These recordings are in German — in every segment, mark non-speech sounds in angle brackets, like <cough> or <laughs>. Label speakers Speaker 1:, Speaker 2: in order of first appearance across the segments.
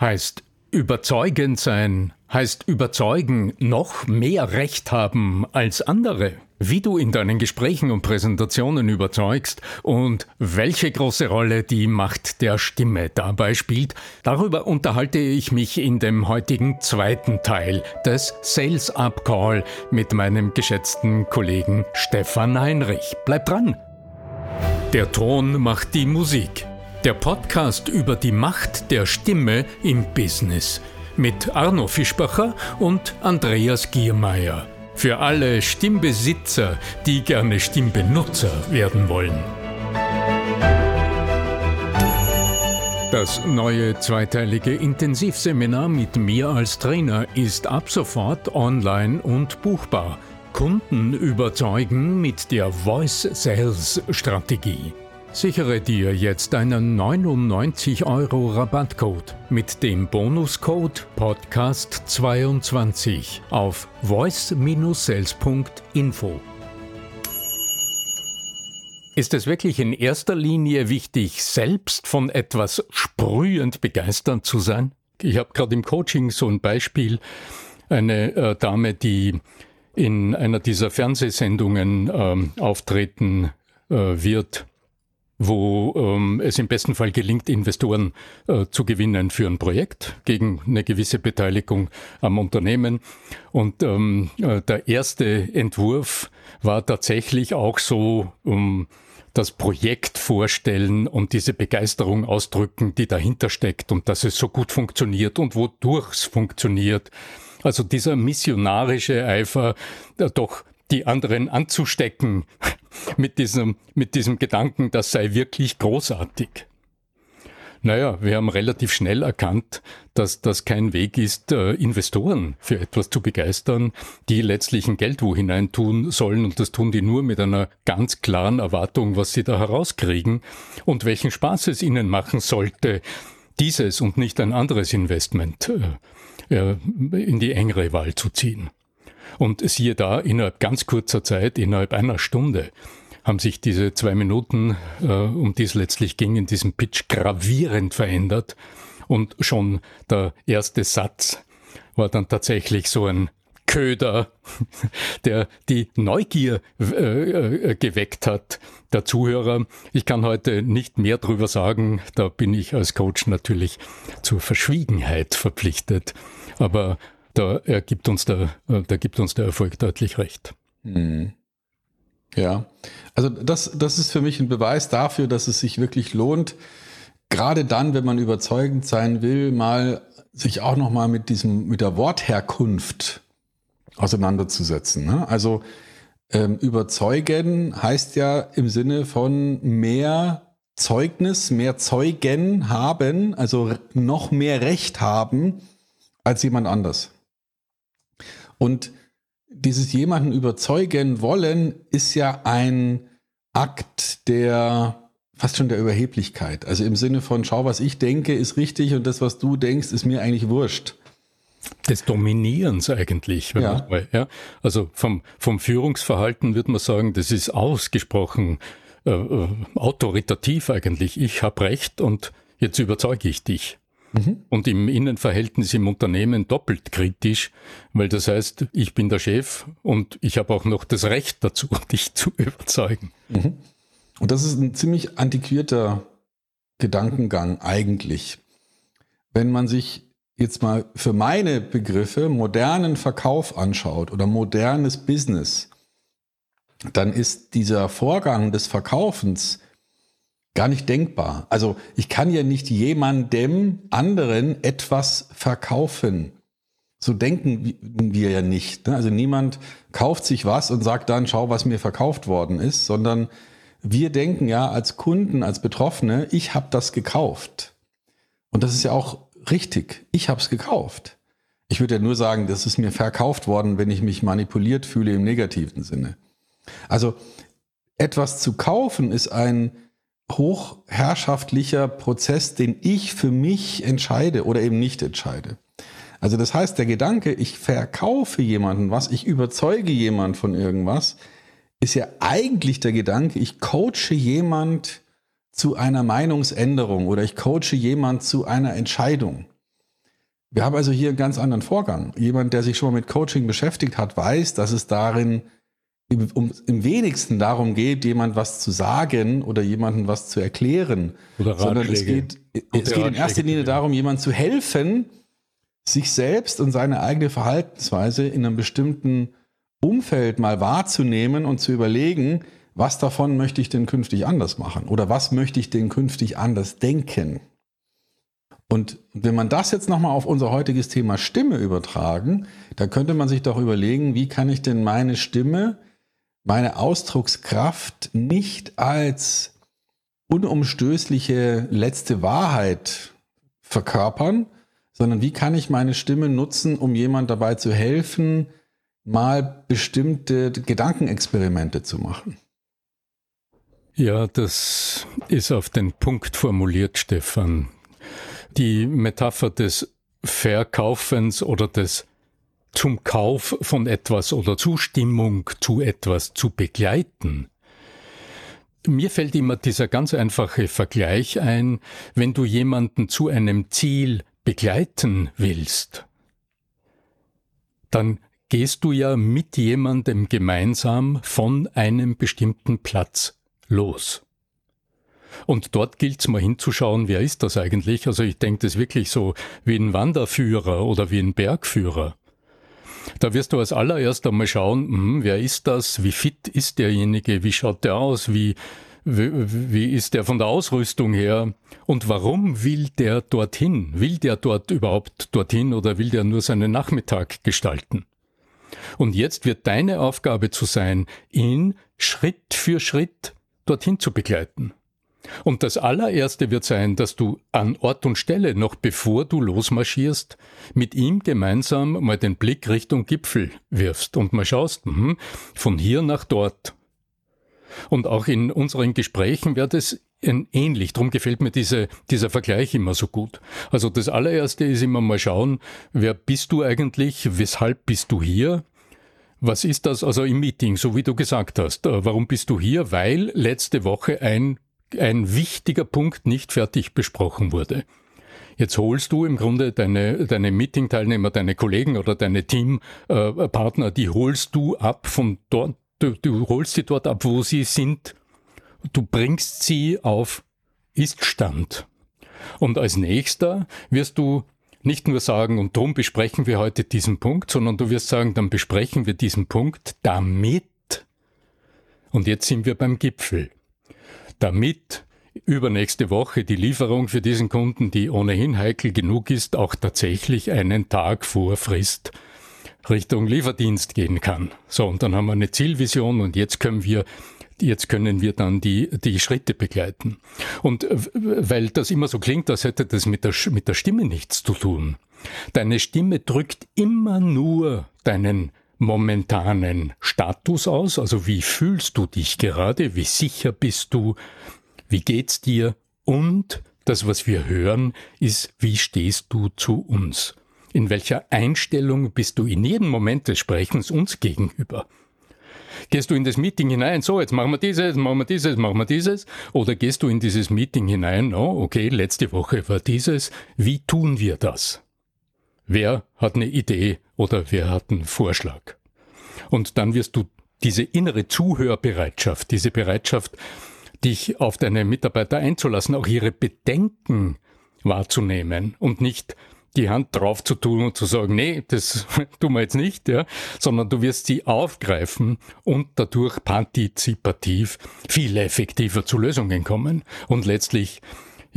Speaker 1: heißt überzeugend sein, heißt überzeugen, noch mehr Recht haben als andere. Wie du in deinen Gesprächen und Präsentationen überzeugst und welche große Rolle die Macht der Stimme dabei spielt, darüber unterhalte ich mich in dem heutigen zweiten Teil des Sales Up Call mit meinem geschätzten Kollegen Stefan Heinrich. Bleib dran! Der Ton macht die Musik. Der Podcast über die Macht der Stimme im Business mit Arno Fischbacher und Andreas Giermeier. Für alle Stimmbesitzer, die gerne Stimmbenutzer werden wollen. Das neue zweiteilige Intensivseminar mit mir als Trainer ist ab sofort online und buchbar. Kunden überzeugen mit der Voice Sales Strategie. Sichere dir jetzt einen 99 Euro Rabattcode mit dem Bonuscode Podcast22 auf voice-sales.info. Ist es wirklich in erster Linie wichtig, selbst von etwas sprühend begeistert zu sein? Ich habe gerade im Coaching so ein Beispiel, eine äh, Dame, die in einer dieser Fernsehsendungen ähm, auftreten äh, wird wo ähm, es im besten Fall gelingt, Investoren äh, zu gewinnen für ein Projekt gegen eine gewisse Beteiligung am Unternehmen. Und ähm, äh, der erste Entwurf war tatsächlich auch so, um das Projekt vorstellen und diese Begeisterung ausdrücken, die dahinter steckt und dass es so gut funktioniert und wodurch es funktioniert. Also dieser missionarische Eifer, äh, doch die anderen anzustecken mit diesem, mit diesem Gedanken, das sei wirklich großartig. Naja, wir haben relativ schnell erkannt, dass das kein Weg ist, äh, Investoren für etwas zu begeistern, die letztlich ein Geld wo hinein tun sollen und das tun die nur mit einer ganz klaren Erwartung, was sie da herauskriegen und welchen Spaß es ihnen machen sollte, dieses und nicht ein anderes Investment äh, äh, in die engere Wahl zu ziehen. Und siehe da, innerhalb ganz kurzer Zeit, innerhalb einer Stunde, haben sich diese zwei Minuten, äh, um die es letztlich ging, in diesem Pitch gravierend verändert. Und schon der erste Satz war dann tatsächlich so ein Köder, <laughs> der die Neugier äh, äh, geweckt hat der Zuhörer. Ich kann heute nicht mehr drüber sagen, da bin ich als Coach natürlich zur Verschwiegenheit verpflichtet. Aber da gibt uns der, da gibt uns der Erfolg deutlich recht. Mhm.
Speaker 2: Ja, also das, das ist für mich ein Beweis dafür, dass es sich wirklich lohnt, gerade dann, wenn man überzeugend sein will, mal sich auch noch mal mit diesem, mit der Wortherkunft auseinanderzusetzen. Ne? Also ähm, überzeugen heißt ja im Sinne von mehr Zeugnis, mehr Zeugen haben, also noch mehr Recht haben als jemand anders. Und dieses jemanden überzeugen wollen ist ja ein Akt der fast schon der Überheblichkeit. Also im Sinne von, schau, was ich denke, ist richtig und das, was du denkst, ist mir eigentlich wurscht.
Speaker 1: Des Dominierens eigentlich. Ja. Mal, ja. Also vom, vom Führungsverhalten würde man sagen, das ist ausgesprochen äh, äh autoritativ eigentlich. Ich habe recht und jetzt überzeuge ich dich. Mhm. Und im Innenverhältnis im Unternehmen doppelt kritisch, weil das heißt, ich bin der Chef und ich habe auch noch das Recht dazu, <laughs> dich zu überzeugen. Mhm.
Speaker 2: Und das ist ein ziemlich antiquierter Gedankengang eigentlich. Wenn man sich jetzt mal für meine Begriffe modernen Verkauf anschaut oder modernes Business, dann ist dieser Vorgang des Verkaufens gar nicht denkbar. Also ich kann ja nicht jemandem anderen etwas verkaufen. So denken wir ja nicht. Ne? Also niemand kauft sich was und sagt dann, schau, was mir verkauft worden ist, sondern wir denken ja als Kunden, als Betroffene, ich habe das gekauft. Und das ist ja auch richtig. Ich habe es gekauft. Ich würde ja nur sagen, das ist mir verkauft worden, wenn ich mich manipuliert fühle im negativen Sinne. Also etwas zu kaufen ist ein hochherrschaftlicher Prozess, den ich für mich entscheide oder eben nicht entscheide. Also das heißt, der Gedanke, ich verkaufe jemanden was, ich überzeuge jemand von irgendwas, ist ja eigentlich der Gedanke, ich coache jemand zu einer Meinungsänderung oder ich coache jemand zu einer Entscheidung. Wir haben also hier einen ganz anderen Vorgang. Jemand, der sich schon mal mit Coaching beschäftigt hat, weiß, dass es darin um, im wenigsten darum geht, jemand was zu sagen oder jemandem was zu erklären,
Speaker 1: oder
Speaker 2: sondern es geht, es geht in erster Linie darum, jemandem zu helfen, sich selbst und seine eigene Verhaltensweise in einem bestimmten Umfeld mal wahrzunehmen und zu überlegen, was davon möchte ich denn künftig anders machen oder was möchte ich denn künftig anders denken. Und wenn man das jetzt nochmal auf unser heutiges Thema Stimme übertragen, da könnte man sich doch überlegen, wie kann ich denn meine Stimme, meine Ausdruckskraft nicht als unumstößliche letzte Wahrheit verkörpern, sondern wie kann ich meine Stimme nutzen, um jemand dabei zu helfen, mal bestimmte Gedankenexperimente zu machen.
Speaker 1: Ja, das ist auf den Punkt formuliert, Stefan die Metapher des Verkaufens oder des zum Kauf von etwas oder Zustimmung zu etwas zu begleiten. Mir fällt immer dieser ganz einfache Vergleich ein, wenn du jemanden zu einem Ziel begleiten willst, dann gehst du ja mit jemandem gemeinsam von einem bestimmten Platz los. Und dort gilt es mal hinzuschauen, wer ist das eigentlich? Also ich denke das wirklich so wie ein Wanderführer oder wie ein Bergführer. Da wirst du als allererst einmal schauen, hm, wer ist das? Wie fit ist derjenige? Wie schaut der aus? Wie, wie, wie ist der von der Ausrüstung her? Und warum will der dorthin? Will der dort überhaupt dorthin oder will der nur seinen Nachmittag gestalten? Und jetzt wird deine Aufgabe zu sein, ihn Schritt für Schritt dorthin zu begleiten. Und das allererste wird sein, dass du an Ort und Stelle, noch bevor du losmarschierst, mit ihm gemeinsam mal den Blick Richtung Gipfel wirfst und mal schaust, mh, von hier nach dort. Und auch in unseren Gesprächen wird es ähnlich. Darum gefällt mir diese, dieser Vergleich immer so gut. Also das allererste ist immer mal schauen, wer bist du eigentlich, weshalb bist du hier? Was ist das also im Meeting, so wie du gesagt hast? Äh, warum bist du hier? Weil letzte Woche ein ein wichtiger Punkt nicht fertig besprochen wurde. Jetzt holst du im Grunde deine, deine Meeting-Teilnehmer, deine Kollegen oder deine Teampartner, äh, die holst du ab von dort, du, du holst sie dort ab, wo sie sind. Du bringst sie auf Iststand. Und als nächster wirst du nicht nur sagen, und darum besprechen wir heute diesen Punkt, sondern du wirst sagen, dann besprechen wir diesen Punkt damit. Und jetzt sind wir beim Gipfel damit übernächste Woche die Lieferung für diesen Kunden, die ohnehin heikel genug ist, auch tatsächlich einen Tag vor Frist Richtung Lieferdienst gehen kann. So, und dann haben wir eine Zielvision und jetzt können wir jetzt können wir dann die, die Schritte begleiten. Und weil das immer so klingt, als hätte das mit der, mit der Stimme nichts zu tun. Deine Stimme drückt immer nur deinen momentanen Status aus, also wie fühlst du dich gerade, wie sicher bist du, wie geht's dir und das, was wir hören, ist, wie stehst du zu uns? In welcher Einstellung bist du in jedem Moment des Sprechens uns gegenüber? Gehst du in das Meeting hinein, so, jetzt machen wir dieses, machen wir dieses, machen wir dieses, oder gehst du in dieses Meeting hinein, oh, okay, letzte Woche war dieses, wie tun wir das? Wer hat eine Idee oder wer hat einen Vorschlag? Und dann wirst du diese innere Zuhörbereitschaft, diese Bereitschaft, dich auf deine Mitarbeiter einzulassen, auch ihre Bedenken wahrzunehmen und nicht die Hand drauf zu tun und zu sagen, nee, das <laughs> tun wir jetzt nicht, ja, sondern du wirst sie aufgreifen und dadurch partizipativ viel effektiver zu Lösungen kommen. Und letztlich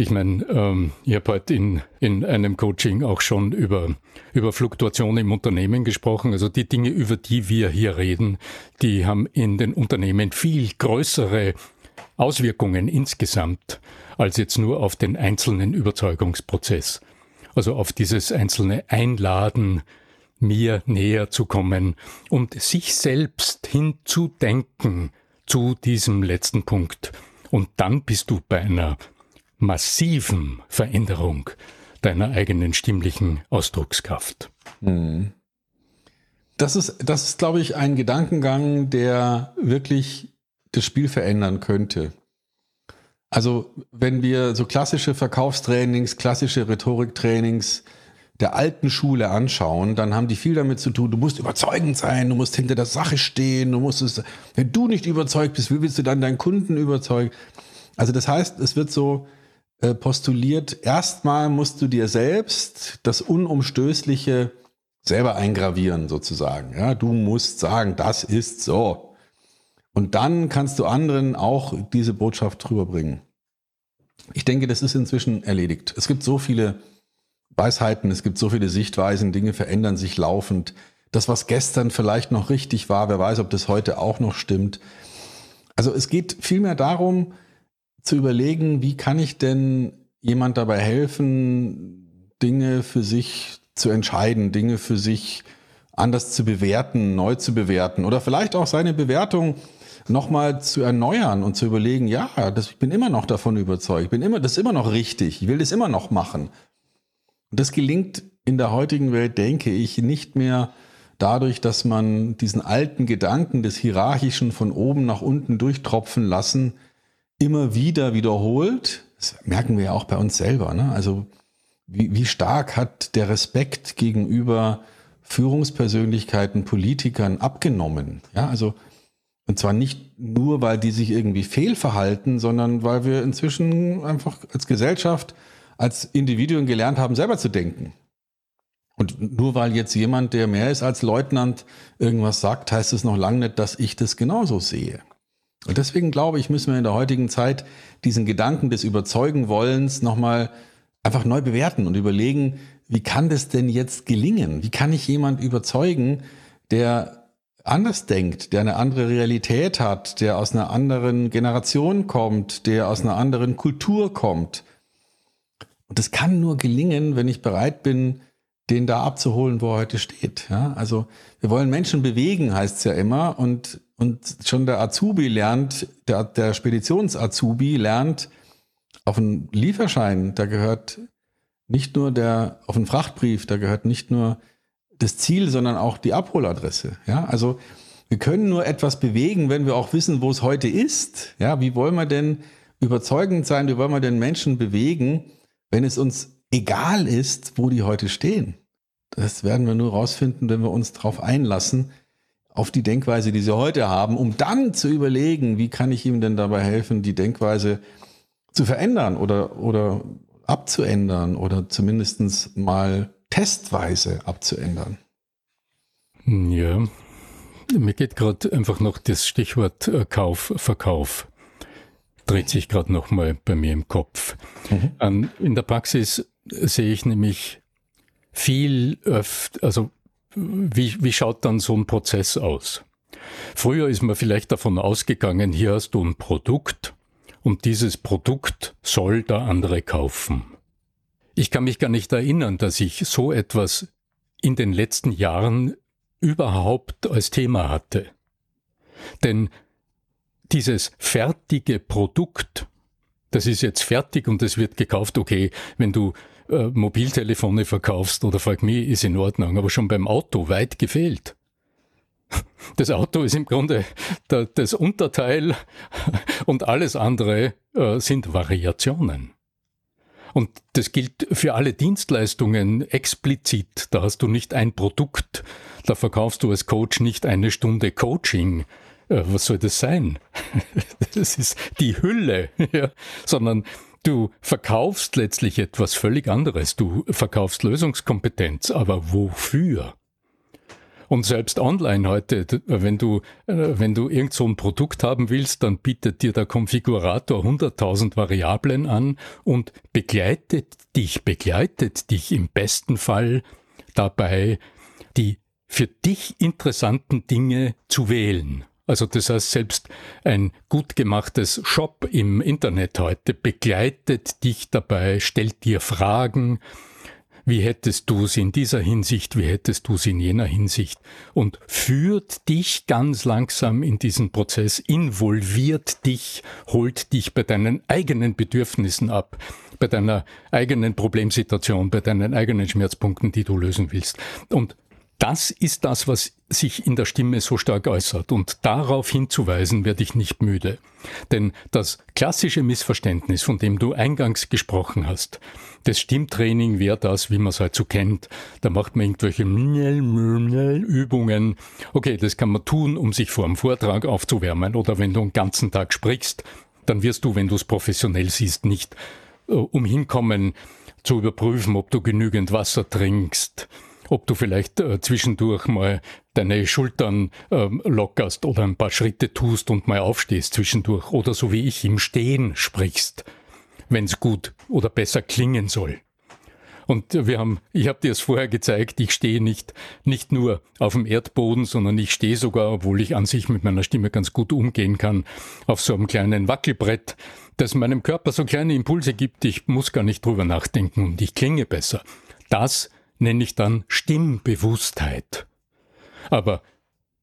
Speaker 1: ich meine, ähm, ich habe heute in, in einem Coaching auch schon über, über Fluktuation im Unternehmen gesprochen. Also die Dinge, über die wir hier reden, die haben in den Unternehmen viel größere Auswirkungen insgesamt als jetzt nur auf den einzelnen Überzeugungsprozess. Also auf dieses einzelne Einladen, mir näher zu kommen und sich selbst hinzudenken zu diesem letzten Punkt. Und dann bist du bei einer massiven Veränderung deiner eigenen stimmlichen Ausdruckskraft. Mhm.
Speaker 2: Das ist, das ist, glaube ich, ein Gedankengang, der wirklich das Spiel verändern könnte. Also, wenn wir so klassische Verkaufstrainings, klassische Rhetoriktrainings, der alten Schule anschauen, dann haben die viel damit zu tun, du musst überzeugend sein, du musst hinter der Sache stehen, du musst es, wenn du nicht überzeugt bist, wie willst du dann deinen Kunden überzeugen? Also das heißt, es wird so postuliert, erstmal musst du dir selbst das Unumstößliche selber eingravieren sozusagen. Ja, du musst sagen, das ist so. Und dann kannst du anderen auch diese Botschaft rüberbringen. Ich denke, das ist inzwischen erledigt. Es gibt so viele Weisheiten, es gibt so viele Sichtweisen, Dinge verändern sich laufend. Das, was gestern vielleicht noch richtig war, wer weiß, ob das heute auch noch stimmt. Also es geht vielmehr darum, zu überlegen, wie kann ich denn jemand dabei helfen, Dinge für sich zu entscheiden, Dinge für sich anders zu bewerten, neu zu bewerten oder vielleicht auch seine Bewertung nochmal zu erneuern und zu überlegen, ja, das, ich bin immer noch davon überzeugt, ich bin immer, das ist immer noch richtig, ich will das immer noch machen. Und das gelingt in der heutigen Welt, denke ich, nicht mehr dadurch, dass man diesen alten Gedanken des Hierarchischen von oben nach unten durchtropfen lassen, immer wieder wiederholt. Das merken wir ja auch bei uns selber. Ne? Also wie, wie stark hat der Respekt gegenüber Führungspersönlichkeiten, Politikern abgenommen? Ja, also und zwar nicht nur, weil die sich irgendwie fehlverhalten, sondern weil wir inzwischen einfach als Gesellschaft, als Individuen gelernt haben, selber zu denken. Und nur weil jetzt jemand, der mehr ist als Leutnant, irgendwas sagt, heißt es noch lange nicht, dass ich das genauso sehe. Und deswegen glaube ich, müssen wir in der heutigen Zeit diesen Gedanken des Überzeugen-Wollens nochmal einfach neu bewerten und überlegen, wie kann das denn jetzt gelingen? Wie kann ich jemand überzeugen, der anders denkt, der eine andere Realität hat, der aus einer anderen Generation kommt, der aus einer anderen Kultur kommt? Und das kann nur gelingen, wenn ich bereit bin, den da abzuholen, wo er heute steht. Ja, also wir wollen Menschen bewegen, heißt es ja immer. Und, und schon der Azubi lernt, der, der Speditions-Azubi lernt, auf einen Lieferschein, da gehört nicht nur der, auf einen Frachtbrief, da gehört nicht nur das Ziel, sondern auch die Abholadresse. Ja, also wir können nur etwas bewegen, wenn wir auch wissen, wo es heute ist. Ja, wie wollen wir denn überzeugend sein? Wie wollen wir denn Menschen bewegen, wenn es uns egal ist, wo die heute stehen? Das werden wir nur rausfinden, wenn wir uns darauf einlassen, auf die Denkweise, die sie heute haben, um dann zu überlegen, wie kann ich ihm denn dabei helfen, die Denkweise zu verändern oder, oder abzuändern oder zumindest mal testweise abzuändern.
Speaker 1: Ja, mir geht gerade einfach noch das Stichwort äh, Kauf, Verkauf. Dreht sich gerade noch mal bei mir im Kopf. Mhm. in der Praxis sehe ich nämlich viel öfter, also wie, wie schaut dann so ein Prozess aus? Früher ist man vielleicht davon ausgegangen, hier hast du ein Produkt und dieses Produkt soll der andere kaufen. Ich kann mich gar nicht erinnern, dass ich so etwas in den letzten Jahren überhaupt als Thema hatte. Denn dieses fertige Produkt, das ist jetzt fertig und es wird gekauft, okay, wenn du äh, Mobiltelefone verkaufst oder Frag Me, ist in Ordnung, aber schon beim Auto weit gefehlt. <laughs> Das Auto ist im Grunde das Unterteil <laughs> und alles andere äh, sind Variationen. Und das gilt für alle Dienstleistungen explizit. Da hast du nicht ein Produkt, da verkaufst du als Coach nicht eine Stunde Coaching. Äh, was soll das sein? <laughs> Das ist die Hülle, ja. sondern du verkaufst letztlich etwas völlig anderes. Du verkaufst Lösungskompetenz, aber wofür? Und selbst online heute, wenn du, äh, wenn du irgend so ein Produkt haben willst, dann bietet dir der Konfigurator 100.000 Variablen an und begleitet dich, begleitet dich im besten Fall dabei, die für dich interessanten Dinge zu wählen. Also das heißt, selbst ein gut gemachtes Shop im Internet heute begleitet dich dabei, stellt dir Fragen, wie hättest du es in dieser Hinsicht, wie hättest du es in jener Hinsicht? Und führt dich ganz langsam in diesen Prozess, involviert dich, holt dich bei deinen eigenen Bedürfnissen ab, bei deiner eigenen Problemsituation, bei deinen eigenen Schmerzpunkten, die du lösen willst. Und das ist das, was sich in der Stimme so stark äußert. Und darauf hinzuweisen werde ich nicht müde. Denn das klassische Missverständnis, von dem du eingangs gesprochen hast, das Stimmtraining wäre das, wie man es halt so kennt. Da macht man irgendwelche Übungen. Okay, das kann man tun, um sich vor dem Vortrag aufzuwärmen. Oder wenn du einen ganzen Tag sprichst, dann wirst du, wenn du es professionell siehst, nicht äh, umhinkommen zu überprüfen, ob du genügend Wasser trinkst ob du vielleicht äh, zwischendurch mal deine Schultern äh, lockerst oder ein paar Schritte tust und mal aufstehst zwischendurch oder so wie ich im Stehen sprichst, wenn es gut oder besser klingen soll. Und wir haben, ich habe dir es vorher gezeigt, ich stehe nicht, nicht nur auf dem Erdboden, sondern ich stehe sogar, obwohl ich an sich mit meiner Stimme ganz gut umgehen kann, auf so einem kleinen Wackelbrett, das meinem Körper so kleine Impulse gibt, ich muss gar nicht drüber nachdenken und ich klinge besser. Das nenne ich dann Stimmbewusstheit. Aber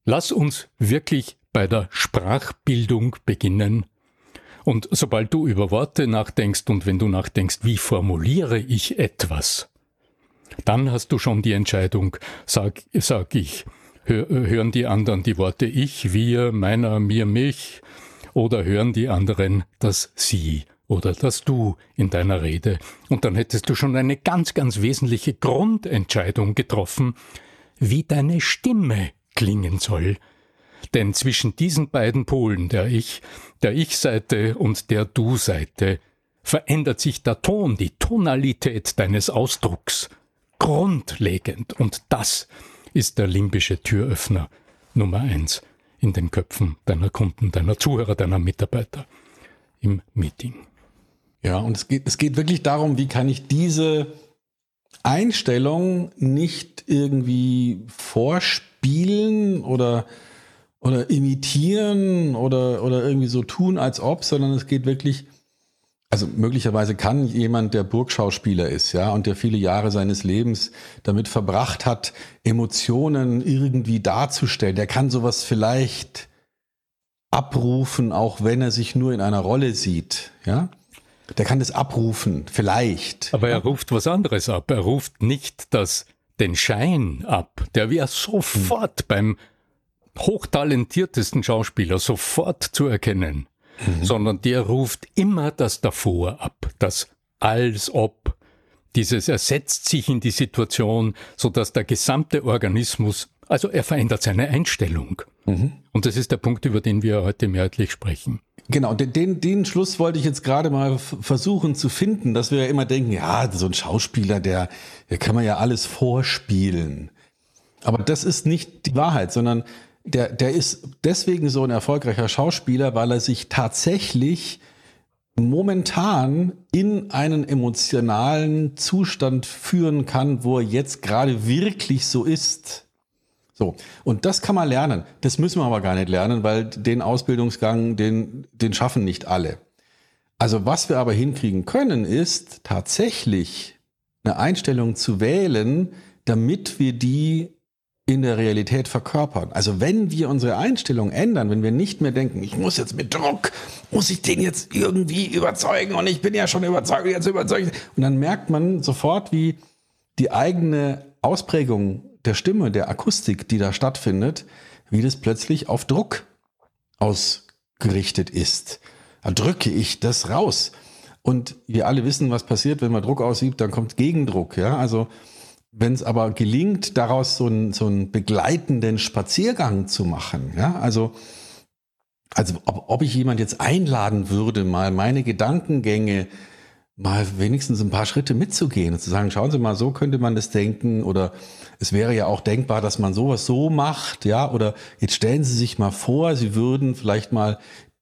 Speaker 1: lass uns wirklich bei der Sprachbildung beginnen. Und sobald du über Worte nachdenkst und wenn du nachdenkst, wie formuliere ich etwas, dann hast du schon die Entscheidung, sag, sag ich, hören die anderen die Worte ich, wir, meiner, mir, mich, oder hören die anderen das sie oder das Du in deiner Rede. Und dann hättest du schon eine ganz, ganz wesentliche Grundentscheidung getroffen, wie deine Stimme klingen soll. Denn zwischen diesen beiden Polen, der Ich, der Ich-Seite und der Du-Seite, verändert sich der Ton, die Tonalität deines Ausdrucks grundlegend. Und das ist der limbische Türöffner Nummer eins in den Köpfen deiner Kunden, deiner Zuhörer, deiner Mitarbeiter im Meeting.
Speaker 2: Ja, und es geht, es geht wirklich darum, wie kann ich diese Einstellung nicht irgendwie vorspielen oder, oder imitieren oder, oder irgendwie so tun, als ob, sondern es geht wirklich, also möglicherweise kann jemand, der Burgschauspieler ist, ja, und der viele Jahre seines Lebens damit verbracht hat, Emotionen irgendwie darzustellen, der kann sowas vielleicht abrufen, auch wenn er sich nur in einer Rolle sieht, ja. Der kann das abrufen, vielleicht.
Speaker 1: Aber er ruft was anderes ab. Er ruft nicht das, den Schein ab. Der wäre sofort hm. beim hochtalentiertesten Schauspieler sofort zu erkennen. Mhm. Sondern der ruft immer das davor ab. Das als ob. Dieses ersetzt sich in die Situation, so dass der gesamte Organismus, also er verändert seine Einstellung. Mhm. Und das ist der Punkt, über den wir heute mehrheitlich sprechen.
Speaker 2: Genau, den, den Schluss wollte ich jetzt gerade mal versuchen zu finden, dass wir ja immer denken, ja, so ein Schauspieler, der, der kann man ja alles vorspielen. Aber das ist nicht die Wahrheit, sondern der, der ist deswegen so ein erfolgreicher Schauspieler, weil er sich tatsächlich momentan in einen emotionalen Zustand führen kann, wo er jetzt gerade wirklich so ist. So, und das kann man lernen. Das müssen wir aber gar nicht lernen, weil den Ausbildungsgang, den, den schaffen nicht alle. Also was wir aber hinkriegen können, ist tatsächlich eine Einstellung zu wählen, damit wir die in der Realität verkörpern. Also wenn wir unsere Einstellung ändern, wenn wir nicht mehr denken, ich muss jetzt mit Druck, muss ich den jetzt irgendwie überzeugen und ich bin ja schon überzeugt, jetzt überzeugt. Und dann merkt man sofort, wie die eigene Ausprägung der Stimme, der Akustik, die da stattfindet, wie das plötzlich auf Druck ausgerichtet ist. Da drücke ich das raus. Und wir alle wissen, was passiert, wenn man Druck ausübt, dann kommt Gegendruck. Ja? Also wenn es aber gelingt, daraus so einen, so begleitenden Spaziergang zu machen, ja, also, also ob, ob ich jemand jetzt einladen würde, mal meine Gedankengänge mal wenigstens ein paar Schritte mitzugehen und zu sagen, schauen Sie mal, so könnte man das denken oder es wäre ja auch denkbar, dass man sowas so macht, ja, oder jetzt stellen Sie sich mal vor, Sie würden vielleicht mal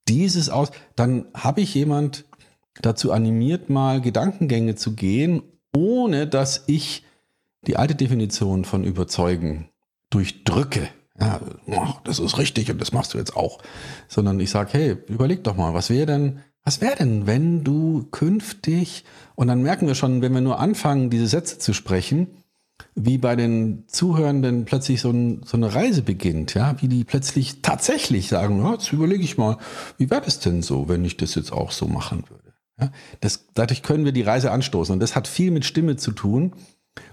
Speaker 2: dieses aus, dann habe ich jemand dazu animiert, mal Gedankengänge zu gehen, ohne dass ich die alte Definition von überzeugen durchdrücke. Ja, das ist richtig und das machst du jetzt auch. Sondern ich sage, hey, überleg doch mal, was wäre denn, was wäre denn, wenn du künftig, und dann merken wir schon, wenn wir nur anfangen, diese Sätze zu sprechen, wie bei den Zuhörenden plötzlich so, ein, so, eine Reise beginnt, ja, wie die plötzlich tatsächlich sagen, ja, jetzt überlege ich mal, wie wäre das denn so, wenn ich das jetzt auch so machen würde? Ja, das, dadurch können wir die Reise anstoßen. Und das hat viel mit Stimme zu tun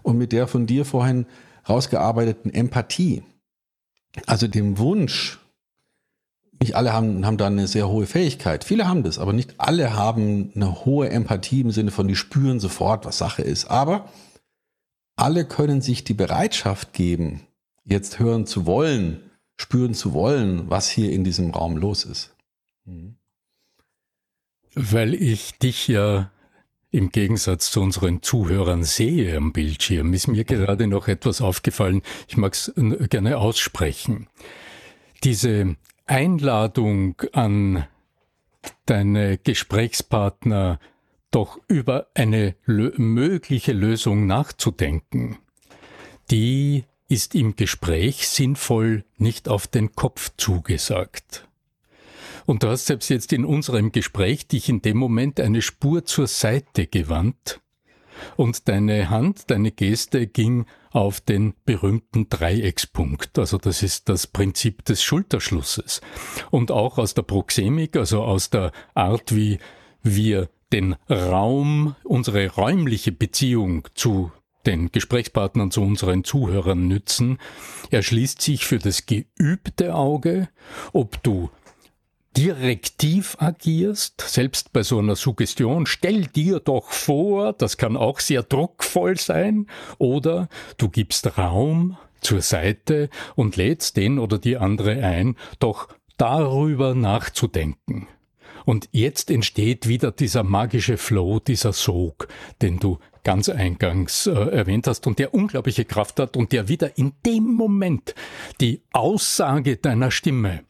Speaker 2: und mit der von dir vorhin rausgearbeiteten Empathie, also dem Wunsch, nicht alle haben, haben da eine sehr hohe Fähigkeit. Viele haben das, aber nicht alle haben eine hohe Empathie im Sinne von, die spüren sofort, was Sache ist. Aber alle können sich die Bereitschaft geben, jetzt hören zu wollen, spüren zu wollen, was hier in diesem Raum los ist. Mhm.
Speaker 1: Weil ich dich ja im Gegensatz zu unseren Zuhörern sehe am Bildschirm, ist mir gerade noch etwas aufgefallen. Ich mag es gerne aussprechen. Diese Einladung an deine Gesprächspartner, doch über eine mögliche Lösung nachzudenken, die ist im Gespräch sinnvoll nicht auf den Kopf zugesagt. Und du hast selbst jetzt in unserem Gespräch dich in dem Moment eine Spur zur Seite gewandt und deine Hand, deine Geste ging auf den berühmten Dreieckspunkt. Also das ist das Prinzip des Schulterschlusses. Und auch aus der Proxemik, also aus der Art, wie wir den Raum, unsere räumliche Beziehung zu den Gesprächspartnern, zu unseren Zuhörern nützen, erschließt sich für das geübte Auge, ob du direktiv agierst, selbst bei so einer Suggestion, stell dir doch vor, das kann auch sehr druckvoll sein, oder du gibst Raum zur Seite und lädst den oder die andere ein, doch darüber nachzudenken. Und jetzt entsteht wieder dieser magische Flow, dieser Sog, den du ganz eingangs äh, erwähnt hast und der unglaubliche Kraft hat und der wieder in dem Moment die Aussage deiner Stimme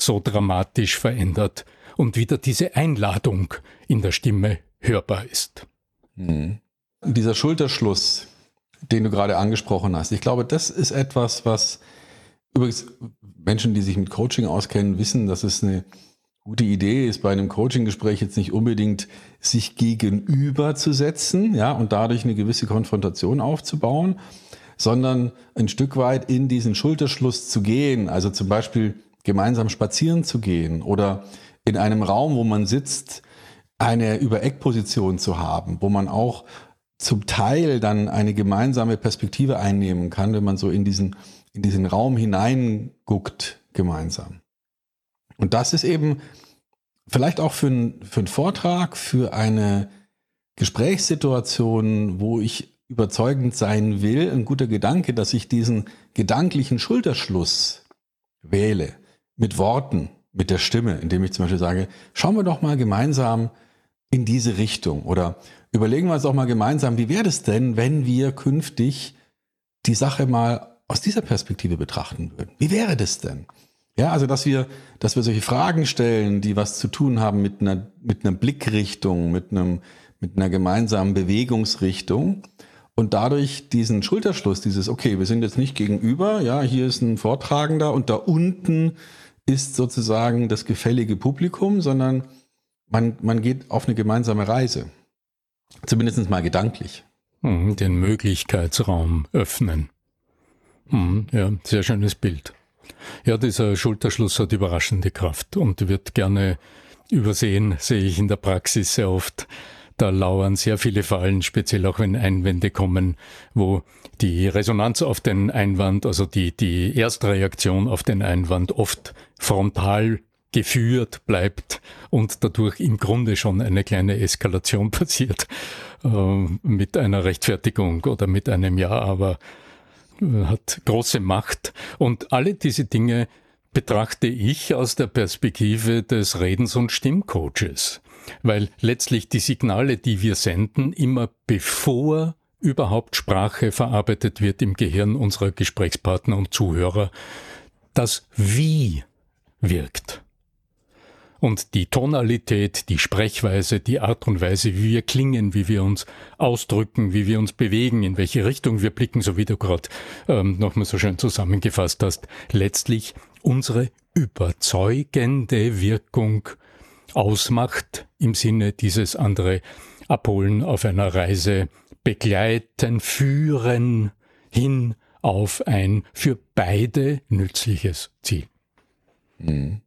Speaker 1: so dramatisch verändert und wieder diese Einladung in der Stimme hörbar ist.
Speaker 2: Mhm. Dieser Schulterschluss, den du gerade angesprochen hast, ich glaube, das ist etwas, was übrigens Menschen, die sich mit Coaching auskennen, wissen, dass es eine gute Idee ist, bei einem Coaching-Gespräch jetzt nicht unbedingt sich gegenüber zu setzen, ja, und dadurch eine gewisse Konfrontation aufzubauen, sondern ein Stück weit in diesen Schulterschluss zu gehen. Also zum Beispiel gemeinsam spazieren zu gehen oder in einem Raum, wo man sitzt, eine Über-Eck-Position zu haben, wo man auch zum Teil dann eine gemeinsame Perspektive einnehmen kann, wenn man so in diesen, in diesen Raum hineinguckt gemeinsam. Und das ist eben vielleicht auch für, ein, für einen Vortrag, für eine Gesprächssituation, wo ich überzeugend sein will, ein guter Gedanke, dass ich diesen gedanklichen Schulterschluss wähle mit Worten, mit der Stimme, indem ich zum Beispiel sage, schauen wir doch mal gemeinsam in diese Richtung oder überlegen wir uns auch mal gemeinsam, wie wäre es denn, wenn wir künftig die Sache mal aus dieser Perspektive betrachten würden? Wie wäre das denn? Ja, also dass wir, dass wir solche Fragen stellen, die was zu tun haben mit einer, mit einer Blickrichtung, mit einem, mit einer gemeinsamen Bewegungsrichtung und dadurch diesen Schulterschluss, dieses, okay, wir sind jetzt nicht gegenüber, ja, hier ist ein Vortragender und da unten ist sozusagen das gefällige Publikum, sondern man, man geht auf eine gemeinsame Reise. Zumindest mal gedanklich.
Speaker 1: Mhm, den Möglichkeitsraum öffnen. Mhm, ja, sehr schönes Bild. Ja, dieser Schulterschluss hat überraschende Kraft und wird gerne übersehen, sehe ich in der Praxis sehr oft. Da lauern sehr viele Fallen, speziell auch wenn Einwände kommen, wo die Resonanz auf den Einwand, also die, die Erstreaktion auf den Einwand oft frontal geführt bleibt und dadurch im Grunde schon eine kleine Eskalation <laughs> passiert äh, mit einer Rechtfertigung oder mit einem Ja, aber äh, hat große Macht. Und alle diese Dinge betrachte ich aus der Perspektive des Redens- und Stimmcoaches weil letztlich die Signale, die wir senden, immer bevor überhaupt Sprache verarbeitet wird im Gehirn unserer Gesprächspartner und Zuhörer, das Wie wirkt. Und die Tonalität, die Sprechweise, die Art und Weise, wie wir klingen, wie wir uns ausdrücken, wie wir uns bewegen, in welche Richtung wir blicken, so wie du gerade ähm, nochmal so schön zusammengefasst hast, letztlich unsere überzeugende Wirkung ausmacht, im Sinne dieses andere abholen auf einer Reise, begleiten, führen hin auf ein für beide nützliches Ziel.
Speaker 2: Mhm.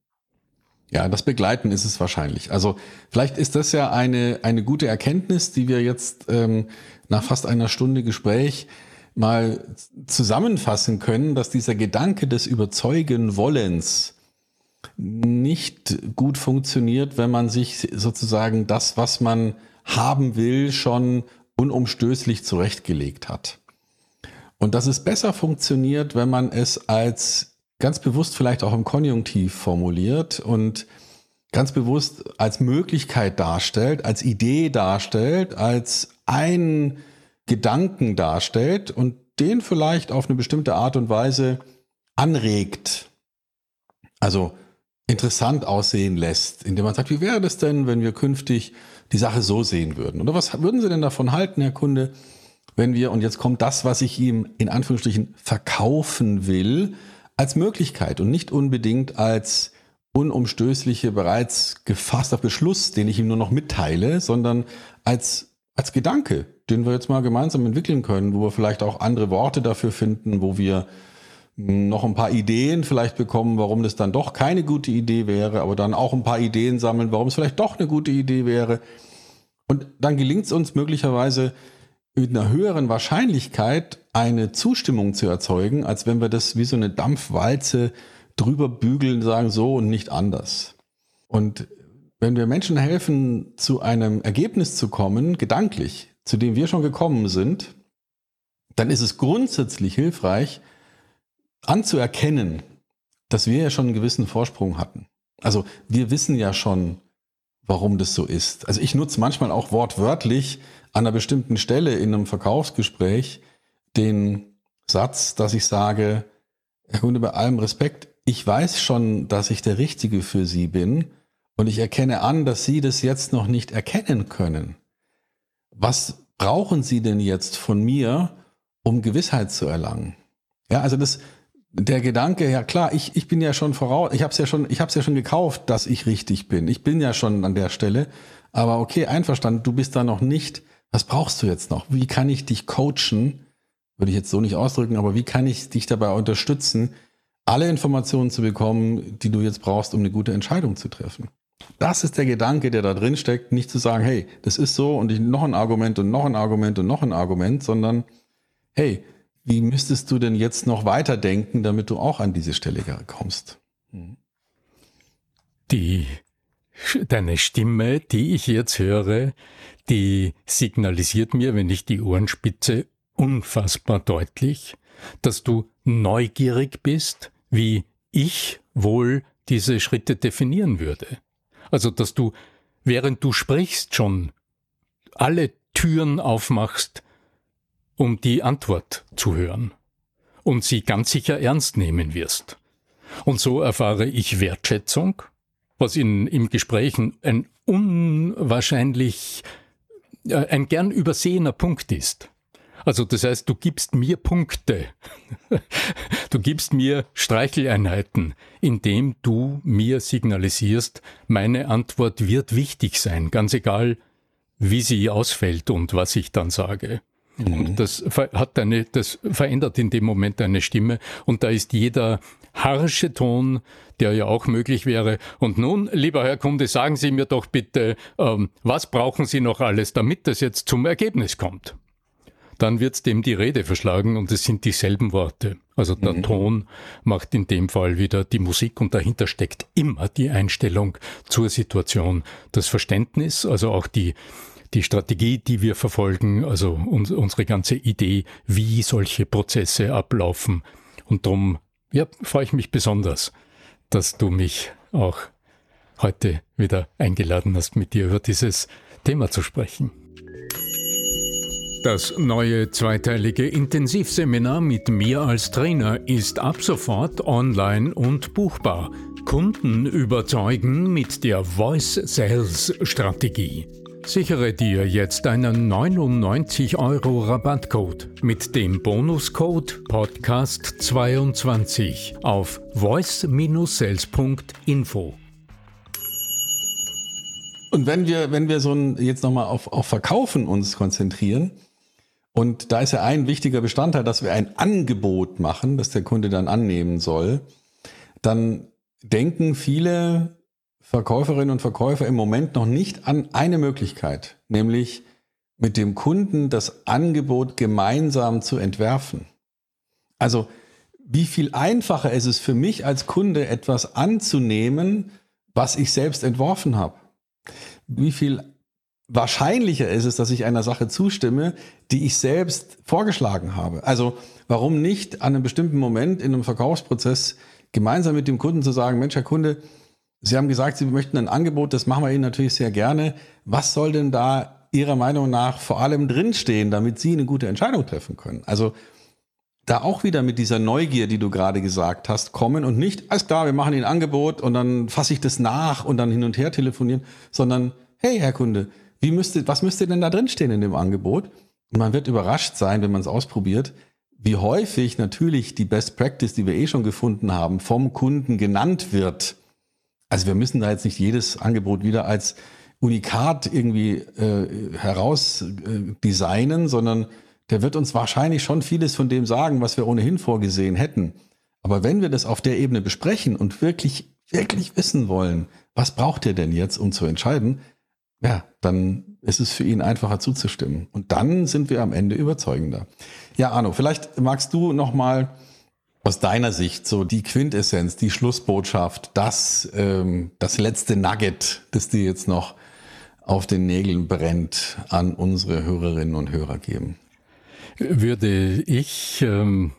Speaker 2: Ja, das Begleiten ist es wahrscheinlich. Also vielleicht ist das ja eine, eine gute Erkenntnis, die wir jetzt ähm, nach fast einer Stunde Gespräch mal zusammenfassen können, dass dieser Gedanke des Überzeugen Wollens nicht gut funktioniert, wenn man sich sozusagen das, was man haben will, schon unumstößlich zurechtgelegt hat. Und dass es besser funktioniert, wenn man es als ganz bewusst vielleicht auch im Konjunktiv formuliert und ganz bewusst als Möglichkeit darstellt, als Idee darstellt, als ein Gedanken darstellt und den vielleicht auf eine bestimmte Art und Weise anregt. Also interessant aussehen lässt, indem man sagt, wie wäre das denn, wenn wir künftig die Sache so sehen würden? Oder was würden Sie denn davon halten, Herr Kunde, wenn wir, und jetzt kommt das, was ich ihm in Anführungsstrichen verkaufen will, als Möglichkeit und nicht unbedingt als unumstößliche, bereits gefasster Beschluss, den ich ihm nur noch mitteile, sondern als, als Gedanke, den wir jetzt mal gemeinsam entwickeln können, wo wir vielleicht auch andere Worte dafür finden, wo wir noch ein paar Ideen vielleicht bekommen, warum das dann doch keine gute Idee wäre, aber dann auch ein paar Ideen sammeln, warum es vielleicht doch eine gute Idee wäre. Und dann gelingt es uns möglicherweise mit einer höheren Wahrscheinlichkeit eine Zustimmung zu erzeugen, als wenn wir das wie so eine Dampfwalze drüber bügeln, sagen so und nicht anders. Und wenn wir Menschen helfen, zu einem Ergebnis zu kommen, gedanklich, zu dem wir schon gekommen sind, dann ist es grundsätzlich hilfreich, anzuerkennen, dass wir ja schon einen gewissen Vorsprung hatten. Also wir wissen ja schon, warum das so ist. Also ich nutze manchmal auch wortwörtlich an einer bestimmten Stelle in einem Verkaufsgespräch den Satz, dass ich sage, Herr Kunde, bei allem Respekt, ich weiß schon, dass ich der Richtige für Sie bin und ich erkenne an, dass Sie das jetzt noch nicht erkennen können. Was brauchen Sie denn jetzt von mir, um Gewissheit zu erlangen? Ja, also das, der Gedanke, ja klar, ich, ich bin ja schon voraus, ich habe es ja schon, ich habe es ja schon gekauft, dass ich richtig bin. Ich bin ja schon an der Stelle. Aber okay, einverstanden, du bist da noch nicht. Was brauchst du jetzt noch? Wie kann ich dich coachen? Würde ich jetzt so nicht ausdrücken, aber wie kann ich dich dabei unterstützen, alle Informationen zu bekommen, die du jetzt brauchst, um eine gute Entscheidung zu treffen? Das ist der Gedanke, der da drin steckt, nicht zu sagen, hey, das ist so und ich noch ein Argument und noch ein Argument und noch ein Argument, sondern hey, wie müsstest du denn jetzt noch weiterdenken, damit du auch an diese Stelle kommst?
Speaker 1: Die, deine Stimme, die ich jetzt höre, die signalisiert mir, wenn ich die Ohrenspitze unfassbar deutlich, dass du neugierig bist, wie ich wohl diese Schritte definieren würde. Also, dass du, während du sprichst, schon alle Türen aufmachst, um die Antwort zu hören und sie ganz sicher ernst nehmen wirst. Und so erfahre ich Wertschätzung, was in, im Gesprächen ein unwahrscheinlich, äh, ein gern übersehener Punkt ist. Also das heißt, du gibst mir Punkte, <laughs> du gibst mir Streicheleinheiten, indem du mir signalisierst, meine Antwort wird wichtig sein, ganz egal, wie sie ausfällt und was ich dann sage. Mhm. Und das hat eine, das verändert in dem Moment eine Stimme. Und da ist jeder harsche Ton, der ja auch möglich wäre. Und nun, lieber Herr Kunde, sagen Sie mir doch bitte, ähm, was brauchen Sie noch alles, damit das jetzt zum Ergebnis kommt? Dann wird dem die Rede verschlagen und es sind dieselben Worte. Also der mhm. Ton macht in dem Fall wieder die Musik und dahinter steckt immer die Einstellung zur Situation, das Verständnis, also auch die die Strategie, die wir verfolgen, also uns, unsere ganze Idee, wie solche Prozesse ablaufen. Und darum ja, freue ich mich besonders, dass du mich auch heute wieder eingeladen hast, mit dir über dieses Thema zu sprechen. Das neue zweiteilige Intensivseminar mit mir als Trainer ist ab sofort online und buchbar. Kunden überzeugen mit der Voice Sales Strategie. Sichere dir jetzt einen 99 Euro Rabattcode mit dem Bonuscode Podcast22 auf voice-sales.info.
Speaker 2: Und wenn wir, wenn wir so ein, jetzt nochmal auf, auf Verkaufen uns konzentrieren, und da ist ja ein wichtiger Bestandteil, dass wir ein Angebot machen, das der Kunde dann annehmen soll, dann denken viele Verkäuferinnen und Verkäufer im Moment noch nicht an eine Möglichkeit, nämlich mit dem Kunden das Angebot gemeinsam zu entwerfen. Also wie viel einfacher ist es für mich als Kunde, etwas anzunehmen, was ich selbst entworfen habe? Wie viel wahrscheinlicher ist es, dass ich einer Sache zustimme, die ich selbst vorgeschlagen habe? Also warum nicht an einem bestimmten Moment in einem Verkaufsprozess gemeinsam mit dem Kunden zu sagen, Mensch, Herr Kunde, Sie haben gesagt, Sie möchten ein Angebot, das machen wir Ihnen natürlich sehr gerne. Was soll denn da Ihrer Meinung nach vor allem drinstehen, damit Sie eine gute Entscheidung treffen können? Also da auch wieder mit dieser Neugier, die du gerade gesagt hast, kommen und nicht, alles klar, wir machen Ihnen ein Angebot und dann fasse ich das nach und dann hin und her telefonieren, sondern, hey, Herr Kunde, wie müsste, was müsste denn da drinstehen in dem Angebot? Und man wird überrascht sein, wenn man es ausprobiert, wie häufig natürlich die Best Practice, die wir eh schon gefunden haben, vom Kunden genannt wird. Also wir müssen da jetzt nicht jedes Angebot wieder als Unikat irgendwie äh, heraus äh, sondern der wird uns wahrscheinlich schon vieles von dem sagen, was wir ohnehin vorgesehen hätten. Aber wenn wir das auf der Ebene besprechen und wirklich, wirklich wissen wollen, was braucht er denn jetzt, um zu entscheiden, ja, dann ist es für ihn einfacher zuzustimmen. Und dann sind wir am Ende überzeugender. Ja, Arno, vielleicht magst du noch mal aus deiner Sicht so die Quintessenz, die Schlussbotschaft, das, ähm, das letzte Nugget, das dir jetzt noch auf den Nägeln brennt, an unsere Hörerinnen und Hörer geben
Speaker 1: würde ich ähm,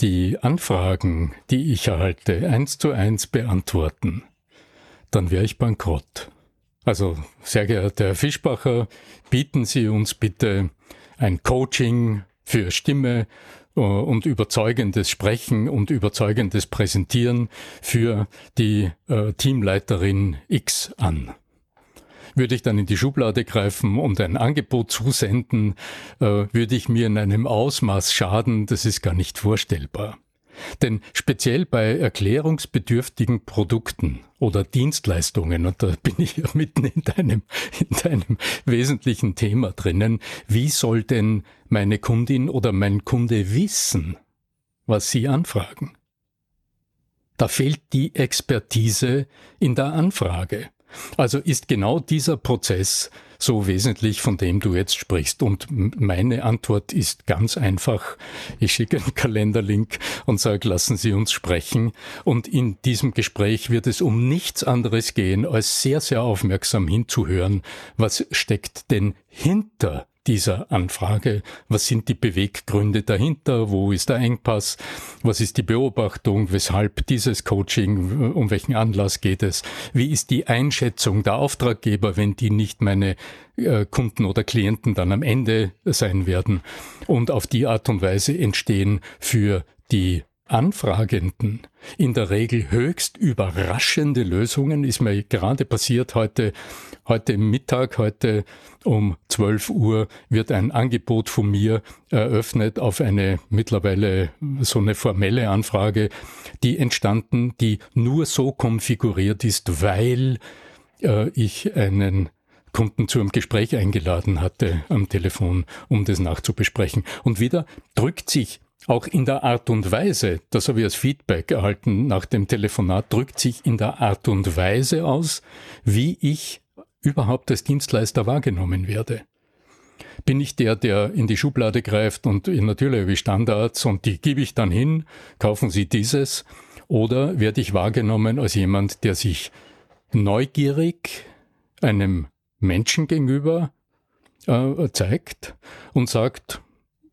Speaker 1: die Anfragen, die ich erhalte, eins zu eins beantworten, dann wäre ich bankrott. Also, sehr geehrter Herr Fischbacher, bieten Sie uns bitte ein Coaching für Stimme und überzeugendes Sprechen und überzeugendes Präsentieren für die äh, Teamleiterin X an würde ich dann in die Schublade greifen und ein Angebot zusenden, äh, würde ich mir in einem Ausmaß schaden, das ist gar nicht vorstellbar. Denn speziell bei erklärungsbedürftigen Produkten oder Dienstleistungen, und da bin ich ja mitten in deinem, in deinem wesentlichen Thema drinnen, wie soll denn meine Kundin oder mein Kunde wissen, was sie anfragen? Da fehlt die Expertise in der Anfrage. Also ist genau dieser Prozess so wesentlich, von dem du jetzt sprichst. Und meine Antwort ist ganz einfach. Ich schicke einen Kalenderlink und sage, lassen Sie uns sprechen. Und in diesem Gespräch wird es um nichts anderes gehen, als sehr, sehr aufmerksam hinzuhören, was steckt denn hinter dieser Anfrage. Was sind die Beweggründe dahinter? Wo ist der Engpass? Was ist die Beobachtung? Weshalb dieses Coaching? Um welchen Anlass geht es? Wie ist die Einschätzung der Auftraggeber, wenn die nicht meine äh, Kunden oder Klienten dann am Ende sein werden? Und auf die Art und Weise entstehen für die Anfragenden in der Regel höchst überraschende Lösungen. Ist mir gerade passiert heute, heute Mittag, heute um 12 Uhr wird ein Angebot von mir eröffnet auf eine mittlerweile so eine formelle Anfrage, die entstanden, die nur so konfiguriert ist, weil äh, ich einen Kunden zu einem Gespräch eingeladen hatte am Telefon, um das nachzubesprechen. Und wieder drückt sich auch in der Art und Weise, das habe ich als Feedback erhalten nach dem Telefonat, drückt sich in der Art und Weise aus, wie ich überhaupt als Dienstleister wahrgenommen werde. Bin ich der, der in die Schublade greift und natürlich wie Standards und die gebe ich dann hin, kaufen Sie dieses, oder werde ich wahrgenommen als jemand, der sich neugierig einem Menschen gegenüber äh, zeigt und sagt,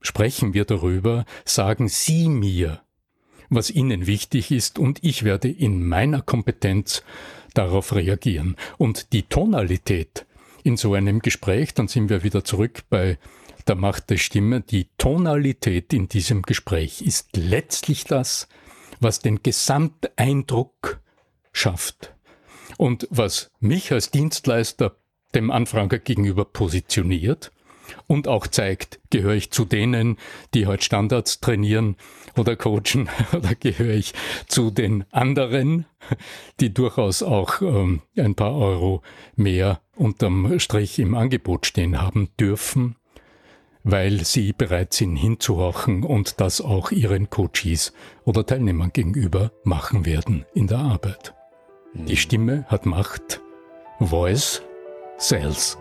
Speaker 1: sprechen wir darüber, sagen Sie mir, was Ihnen wichtig ist und ich werde in meiner Kompetenz darauf reagieren. Und die Tonalität in so einem Gespräch, dann sind wir wieder zurück bei der Macht der Stimme, die Tonalität in diesem Gespräch ist letztlich das, was den Gesamteindruck schafft und was mich als Dienstleister dem Anfrager gegenüber positioniert und auch zeigt, gehöre ich zu denen, die heute Standards trainieren oder coachen <laughs> oder gehöre ich zu den anderen, die durchaus auch ähm, ein paar Euro mehr unterm Strich im Angebot stehen haben dürfen, weil sie bereit sind hinzuhorchen und das auch ihren Coaches oder Teilnehmern gegenüber machen werden in der Arbeit. Die Stimme hat Macht. Voice Sales.